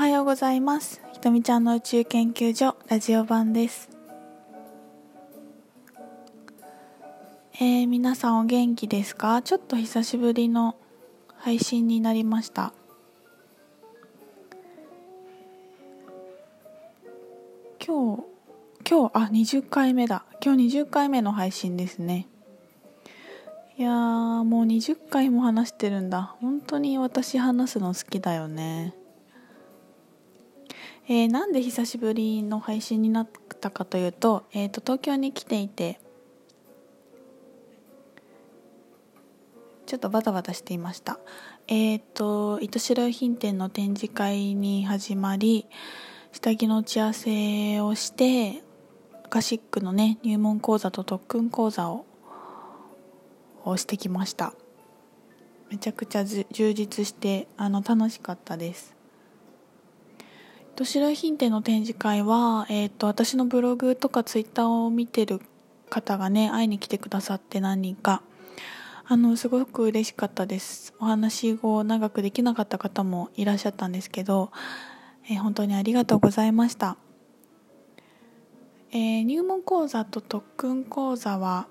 はようございます。ひとみちゃんの宇宙研究所ラジオ版です。えー、皆さんお元気ですか？ちょっと久しぶりの配信になりました。今日今日あ20回目だ。今日20回目の配信ですね。いやーもう20回も話してるんだ。本当に私話すの好きだよね。えー、なんで久しぶりの配信になったかというと,、えーと、東京に来ていてちょっとバタバタしていました。えっ、ー、と糸代用品店の展示会に始まり下着の打ち合わせをしてカシックのね入門講座と特訓講座ををしてきました。めちゃくちゃ充実してあの楽しかったです。と白品店の展示会は、えーと、私のブログとかツイッターを見てる方がね会いに来てくださって何人か。あのすごく嬉しかったです。お話を長くできなかった方もいらっしゃったんですけど、えー、本当にありがとうございました、えー、入門講座と特訓講座は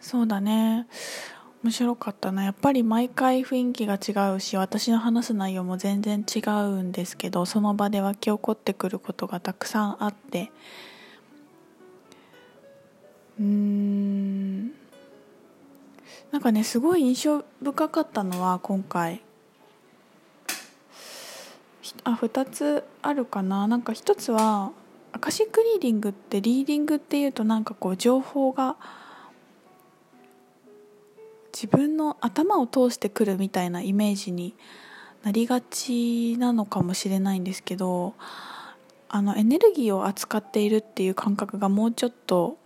そうだね。面白かったな。やっぱり毎回雰囲気が違うし私の話す内容も全然違うんですけどその場で湧き起こってくることがたくさんあって。うーん。なんかねすごい印象深かったのは今回。あ2つあるかな。なんか1つはアカシックリーディングってリーディングっていうとなんかこう情報が自分の頭を通してくるみたいなイメージになりがちなのかもしれないんですけどあのエネルギーを扱っているっていう感覚がもうちょっと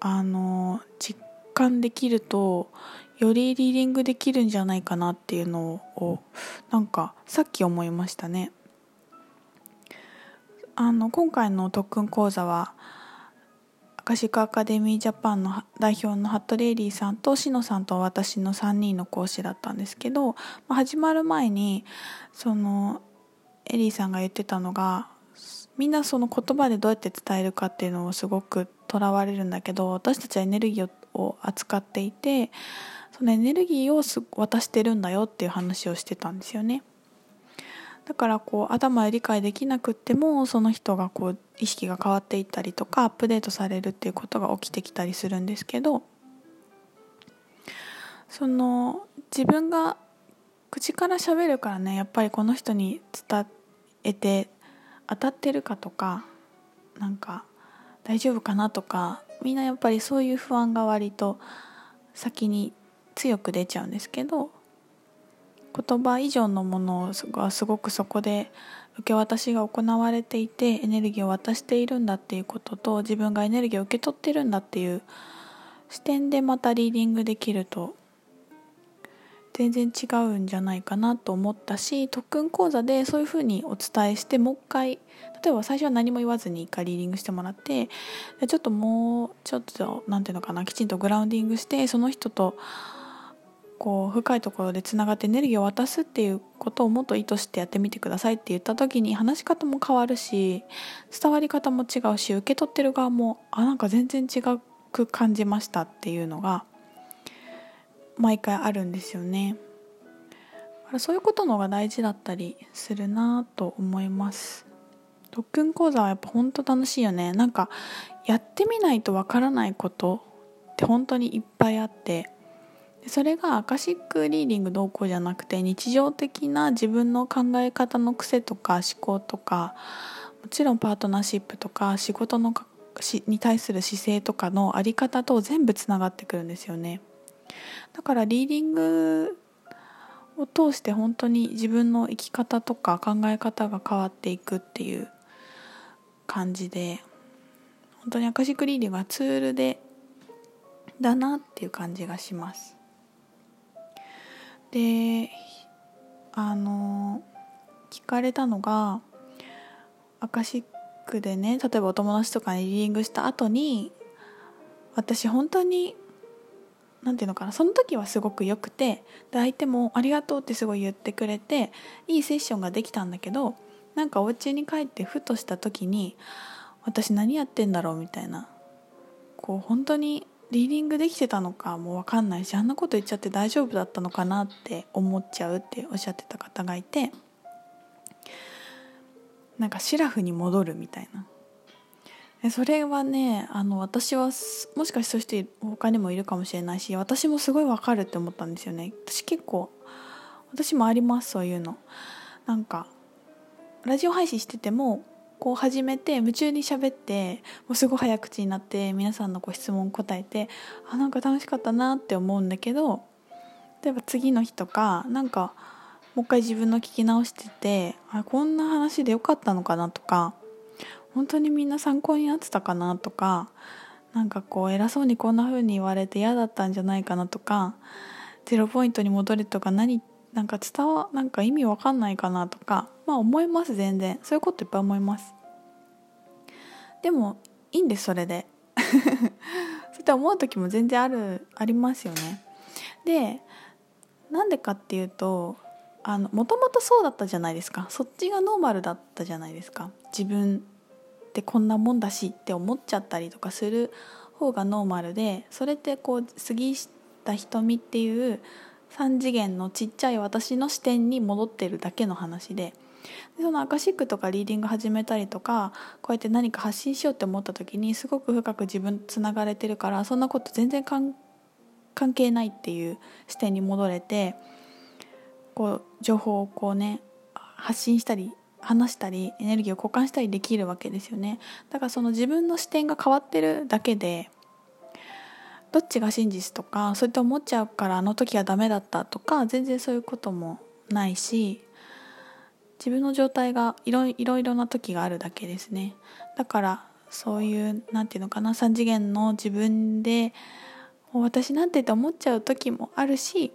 あの実感できるとよりリーディングできるんじゃないかなっていうのをなんかさっき思いましたね。あの今回の特訓講座はカシカアカデミージャパンの代表の服部エリーさんと篠さんと私の3人の講師だったんですけど、ま、始まる前にそのエリーさんが言ってたのがみんなその言葉でどうやって伝えるかっていうのをすごくとらわれるんだけど私たちはエネルギーを扱っていてそのエネルギーを渡してるんだよっていう話をしてたんですよね。だからこう頭で理解できなくってもその人がこう意識が変わっていったりとかアップデートされるっていうことが起きてきたりするんですけどその自分が口から喋るからねやっぱりこの人に伝えて当たってるかとかなんか大丈夫かなとかみんなやっぱりそういう不安が割と先に強く出ちゃうんですけど言葉以上のものがすごくそこで受け渡しが行われていてエネルギーを渡しているんだっていうことと自分がエネルギーを受け取ってるんだっていう視点でまたリーディングできると全然違うんじゃないかなと思ったし特訓講座でそういうふうにお伝えしてもう一回例えば最初は何も言わずに一回リーディングしてもらってちょっともうちょっと何ていうのかなきちんとグラウンディングしてその人とこう深いところでつながってエネルギーを渡すっていうことをもっと意図してやってみてくださいって言った時に話し方も変わるし伝わり方も違うし受け取ってる側もあなんか全然違く感じましたっていうのが毎回あるんですよね。そういうことの方が大事だったりするなと思います。特訓講座はやっぱ本当楽しいよね。なんかやってみないとわからないことって本当にいっぱいあってそれがアカシックリーディングどうこうじゃなくて日常的な自分の考え方の癖とか思考とかもちろんパートナーシップとか仕事のに対する姿勢とかの在り方と全部つながってくるんですよね。だからリーディングを通して本当に自分の生き方とか考え方が変わっていくっていう感じで本当にアカシックリーディングはツールでだなっていう感じがします。であの聞かれたのがアカシックでね例えばお友達とかにリーディングした後に私本当に何て言うのかなその時はすごく良くてで相手も「ありがとう」ってすごい言ってくれていいセッションができたんだけどなんかお家に帰ってふとした時に私何やってんだろうみたいなこう本当にリーディングできてたのかも分かんないしあんなこと言っちゃって大丈夫だったのかなって思っちゃうっておっしゃってた方がいてなんかシラフに戻るみたいな。それはねあの私はもしかしてそういう人他にもいるかもしれないし私もすごいわかるって思ったんですよね。私結構私もありますそういうの。なんかラジオ配信しててもこう始めて夢中に喋ってもうすごい早口になって皆さんのご質問答えてあなんか楽しかったなって思うんだけど例えば次の日とかなんかもう一回自分の聞き直しててあこんな話でよかったのかなとか本当にみんな参考になってたかなとかなんかこう偉そうにこんな風に言われて嫌だったんじゃないかなとかゼロポイントに戻れとか何なんか伝わなんか意味わかんないかなとかまあ思います全然。そういうこといっぱい思います。でもいいんですそれで。そうやって思う時も全然あるありますよね。でなんでかっていうともともとそうだったじゃないですか。そっちがノーマルだったじゃないですか。自分ってこんなもんだしって思っちゃったりとかする方がノーマルでそれってこう過ぎた瞳っていう3次元のちっちゃい私の視点に戻ってるだけの話ででそのアカシックとかリーディング始めたりとかこうやって何か発信しようって思った時にすごく深く自分つながれてるからそんなこと全然関係ないっていう視点に戻れてこう情報をこうね発信したり話したりエネルギーを交換したりできるわけですよね。だからその自分の視点が変わってるだけでどっちが真実とかそうやって思っちゃうからあの時はダメだったとか全然そういうこともないし自分の状態がいろいろな時があるだけですね。だからそういう何て言うのかな3次元の自分で私なんてって思っちゃう時もあるし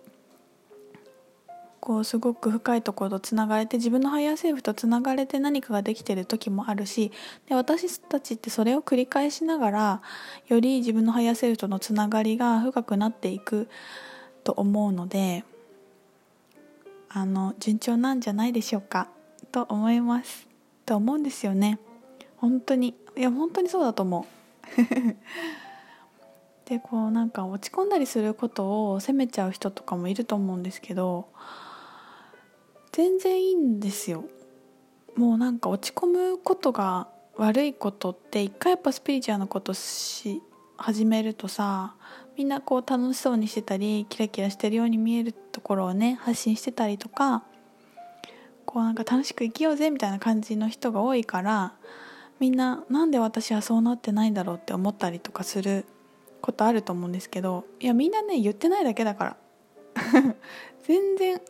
こうすごく深いところとつながれて自分のハイヤーセルフとつながれて何かができてる時もあるしで私たちってそれを繰り返しながらより自分のハイヤーセルフとのつながりが深くなっていくと思うのであの順調なんじゃないでしょうかと思います。と思うんですよね。本当に。いや本当にそうだと思う。でこうなんか落ち込んだりすることを責めちゃう人とかもいると思うんですけど全然いいんですよ。もうなんか落ち込むことが悪いことって一回やっぱスピリチュアルなことし始めるとさみんなこう楽しそうにしてたりキラキラしてるように見えるところをね発信してたりとかこうなんか楽しく生きようぜみたいな感じの人が多いからみんななんで私はそうなってないんだろうって思ったりとかすることあると思うんですけどいやみんなね言ってないだけだから。全然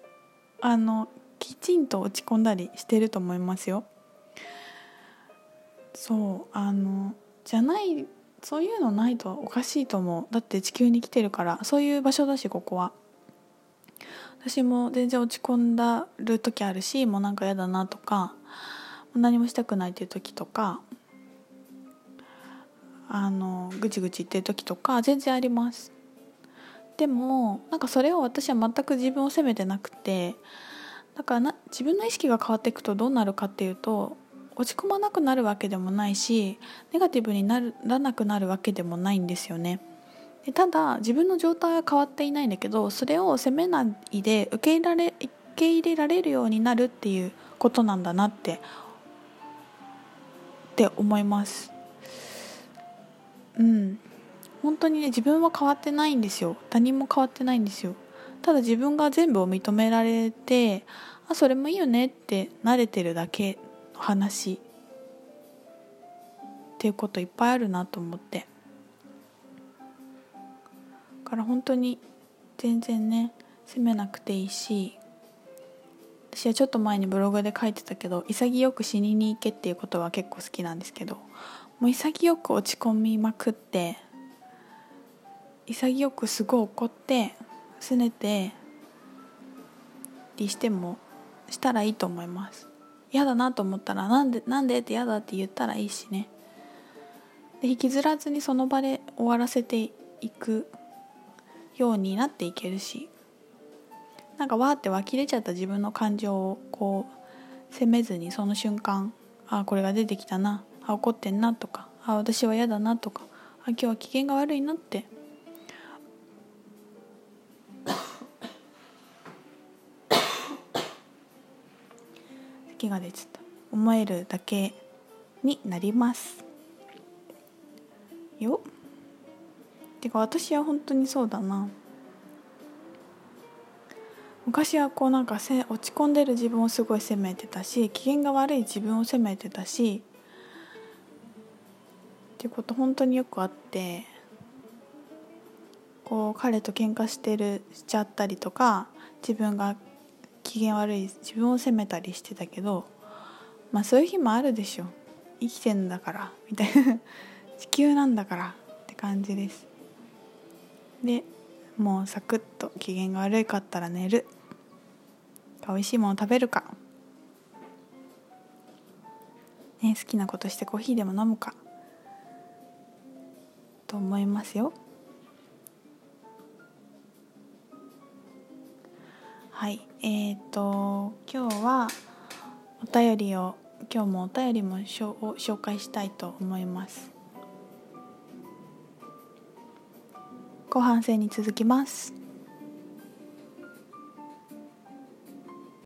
あのきちんと落ち込んだりしてると思いますよ。そうあのじゃないそういうのないとおかしいと思う。だって地球に来てるから。そういう場所だしここは。私も全然落ち込んだる時あるしもうなんか嫌だなとか何もしたくないっていう時とかあのぐちぐち言ってる時とか全然あります。でもなんかそれを私は全く自分を責めてなくてだからな自分の意識が変わっていくとどうなるかっていうと落ち込まなくなるわけでもないしネガティブにならなくなるわけでもないんですよね。でただ自分の状態は変わっていないんだけどそれを責めないで受け入れられ受け入れられるようになるっていうことなんだなってって思います。うん本当にね自分は変わってないんですよ他人も変わってないんですよただ自分が全部を認められてあそれもいいよねって慣れてるだけの話っていうこといっぱいあるなと思って。だから本当に全然ね責めなくていいし私はちょっと前にブログで書いてたけど潔く死にに行けっていうことは結構好きなんですけどもう潔く落ち込みまくって潔くすごい怒って拗ねてりしてもしたらいいと思います。嫌だなと思ったらなんでなんでって嫌だって言ったらいいしね。で引きずらずにその場で終わらせていくようになっていけるしなんかわーって湧き出ちゃった自分の感情をこう責めずにその瞬間あこれが出てきたなあ怒ってんなとかあ私は嫌だなとかあ今日は機嫌が悪いなって咳が出ちゃった。思えるだけになります。よ。てか私は本当にそうだな。昔はこうなんかせ落ち込んでる自分をすごい責めてたし機嫌が悪い自分を責めてたしっていうこと本当によくあってこう彼と喧嘩してるしちゃったりとか自分が機嫌悪い自分を責めたりしてたけどまあそういう日もあるでしょ。生きてんだからみたいな。地球なんだからって感じです。でもうサクッと機嫌が悪かったら寝る。美味しいもの食べるか、ね、好きなことしてコーヒーでも飲むか。と思いますよ。はいえっ、ー、と今日はお便りを今日もお便りもしょ紹介したいと思います。後半戦に続きます。